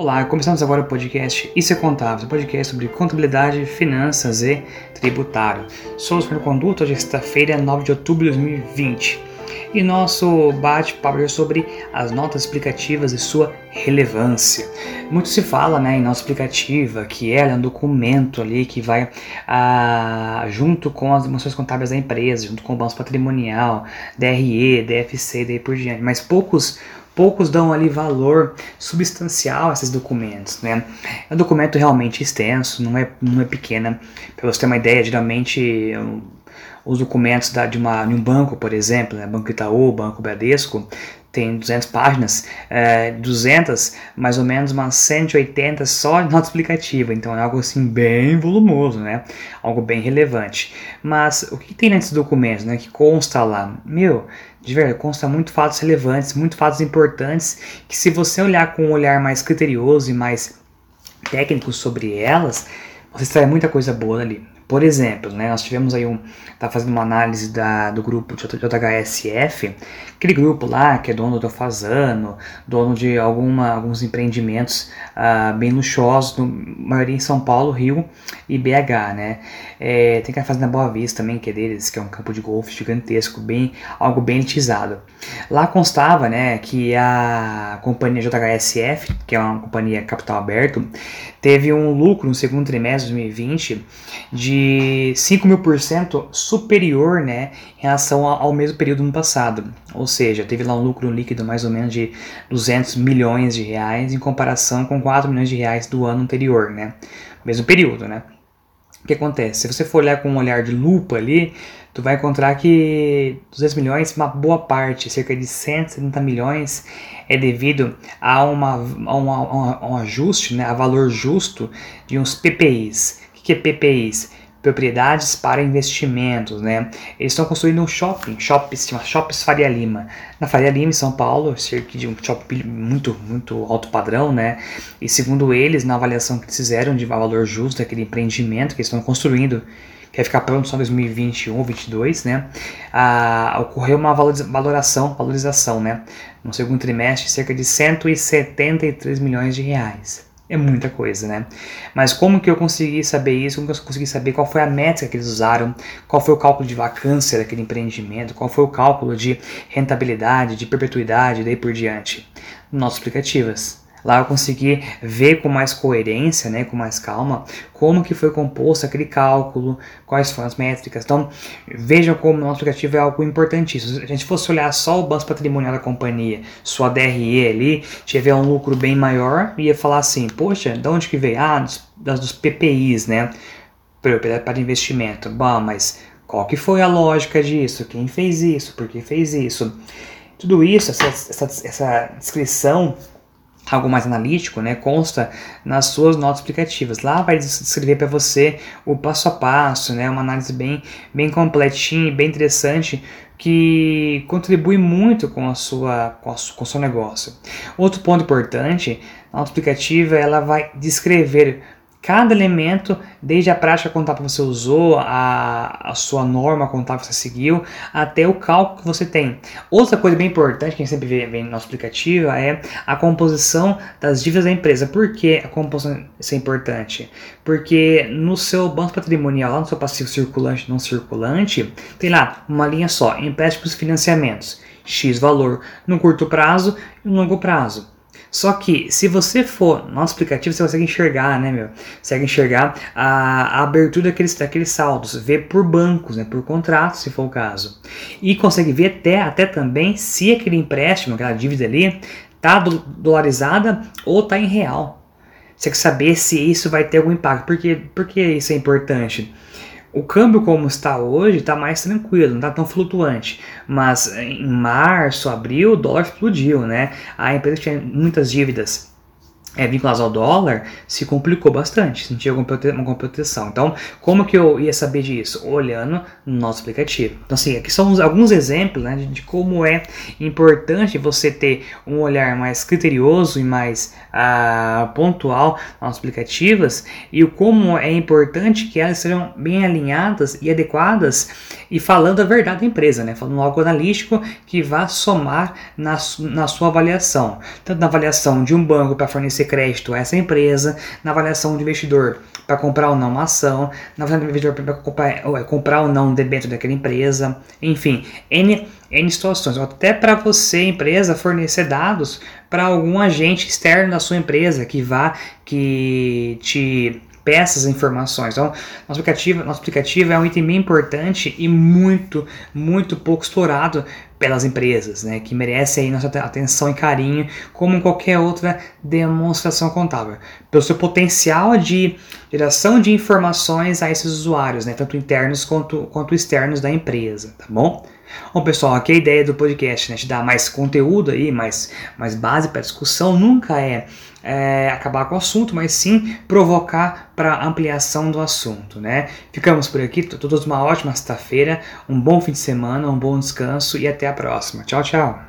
Olá, começamos agora o podcast Isso é Contábil, um podcast sobre contabilidade, finanças e tributário. Sou o Conduto, hoje é sexta-feira, 9 de outubro de 2020. E nosso bate-papo é sobre as notas explicativas e sua relevância. Muito se fala né, em nota explicativa que ela é um documento ali que vai ah, junto com as demonstrações contábeis da empresa, junto com o balanço patrimonial, DRE, DFC e daí por diante. Mas poucos poucos dão ali valor substancial a esses documentos, né? É um documento realmente extenso, não é, não é pequena. Para você ter uma ideia, geralmente os documentos da, de, uma, de um banco, por exemplo, né? Banco Itaú, Banco Bradesco, tem 200 páginas, é, 200, mais ou menos umas 180 só de nota explicativa, então é algo assim bem volumoso, né? Algo bem relevante. Mas o que tem nesses documentos, né, que consta lá? Meu, de verdade, consta muito fatos relevantes, muito fatos importantes, que se você olhar com um olhar mais criterioso e mais técnico sobre elas, você extrai muita coisa boa ali. Por exemplo, né, nós tivemos aí um. Tá fazendo uma análise da, do grupo JHSF, aquele grupo lá que é dono do Fazano, dono de alguma, alguns empreendimentos uh, bem luxuosos, maioria em São Paulo, Rio e BH, né? É, tem que a Fazenda Boa Vista também, que é deles, que é um campo de golfe gigantesco, bem, algo bem elitizado. Lá constava, né, que a companhia JHSF, que é uma companhia capital aberto, teve um lucro no segundo trimestre de 2020 de 5 mil por cento superior né, em relação ao mesmo período no passado. Ou seja, teve lá um lucro líquido mais ou menos de 200 milhões de reais em comparação com 4 milhões de reais do ano anterior, né? Mesmo período, né? O que acontece? Se você for olhar com um olhar de lupa ali, tu vai encontrar que 200 milhões, uma boa parte, cerca de 170 milhões, é devido a, uma, a, uma, a um ajuste, né, a valor justo de uns PPIs. O que é PPIs? Propriedades para investimentos, né? Eles estão construindo um shopping, shopping, chama Shoppes Faria Lima. Na Faria Lima, em São Paulo, cerca de um shopping muito, muito alto padrão, né? E segundo eles, na avaliação que fizeram de valor justo daquele empreendimento que eles estão construindo, que vai ficar pronto só em 2021 ou 2022, né? Ah, ocorreu uma valoração, valorização, né? No segundo trimestre, cerca de 173 milhões de reais. É muita coisa, né? Mas como que eu consegui saber isso? Como que eu consegui saber qual foi a métrica que eles usaram? Qual foi o cálculo de vacância daquele empreendimento? Qual foi o cálculo de rentabilidade, de perpetuidade daí por diante? Nossas explicativas. Lá eu consegui ver com mais coerência, né, com mais calma, como que foi composto aquele cálculo, quais foram as métricas. Então, vejam como o nosso aplicativo é algo importantíssimo. Se a gente fosse olhar só o balanço patrimonial da companhia, sua DRE ali, tiver um lucro bem maior, ia falar assim, poxa, de onde que veio? Ah, dos, dos PPIs, né, para investimento. Bom, mas qual que foi a lógica disso? Quem fez isso? Por que fez isso? Tudo isso, essa, essa, essa descrição algo mais analítico, né, consta nas suas notas explicativas. Lá vai descrever para você o passo a passo, né, uma análise bem, bem completinha, bem interessante, que contribui muito com a sua com, a, com o seu negócio. Outro ponto importante, a nota explicativa ela vai descrever cada elemento, desde a prática contábil que você usou, a, a sua norma contábil que você seguiu, até o cálculo que você tem. Outra coisa bem importante que a gente sempre vê, vê no nosso aplicativo é a composição das dívidas da empresa. Por que a composição é importante? Porque no seu banco patrimonial, lá no seu passivo circulante e não circulante, tem lá uma linha só, empréstimos e financiamentos. X valor no curto prazo e no longo prazo. Só que se você for no aplicativo, você consegue enxergar, né, meu? Consegue enxergar a, a abertura daqueles, daqueles saldos, ver por bancos, né, por contratos, se for o caso. E consegue ver até, até também se aquele empréstimo, aquela dívida ali, tá dolarizada ou tá em real. Você quer saber se isso vai ter algum impacto. Por que, por que isso é importante? O câmbio como está hoje está mais tranquilo, não está tão flutuante. Mas em março, abril, o dólar explodiu, né? A empresa tinha muitas dívidas é, vinculados ao dólar se complicou bastante, sentia alguma proteção. Então, como que eu ia saber disso? Olhando no nosso aplicativo. Então, assim, aqui são alguns exemplos né, de como é importante você ter um olhar mais criterioso e mais ah, pontual nas aplicativas e o como é importante que elas sejam bem alinhadas e adequadas e falando a verdade da empresa, né? falando algo analítico que vá somar na, na sua avaliação, tanto na avaliação de um banco para fornecer crédito a essa empresa, na avaliação do investidor para comprar ou não uma ação, na avaliação do investidor para comprar, é, comprar ou não um debênture daquela empresa, enfim, N, N situações. Até para você, empresa, fornecer dados para algum agente externo da sua empresa que vá, que te peças informações. Então, nosso aplicativo, nosso aplicativo é um item bem importante e muito, muito pouco explorado pelas empresas, né, que merece aí nossa atenção e carinho, como qualquer outra demonstração contábil, pelo seu potencial de geração de informações a esses usuários, né, tanto internos quanto, quanto externos da empresa, tá bom? Bom, pessoal, aqui a ideia do podcast, né, te dar mais conteúdo aí, mais, mais base para discussão, nunca é, é, acabar com o assunto, mas sim provocar para ampliação do assunto, né? Ficamos por aqui, todos uma ótima sexta-feira, um bom fim de semana, um bom descanso e até a próxima. Tchau, tchau!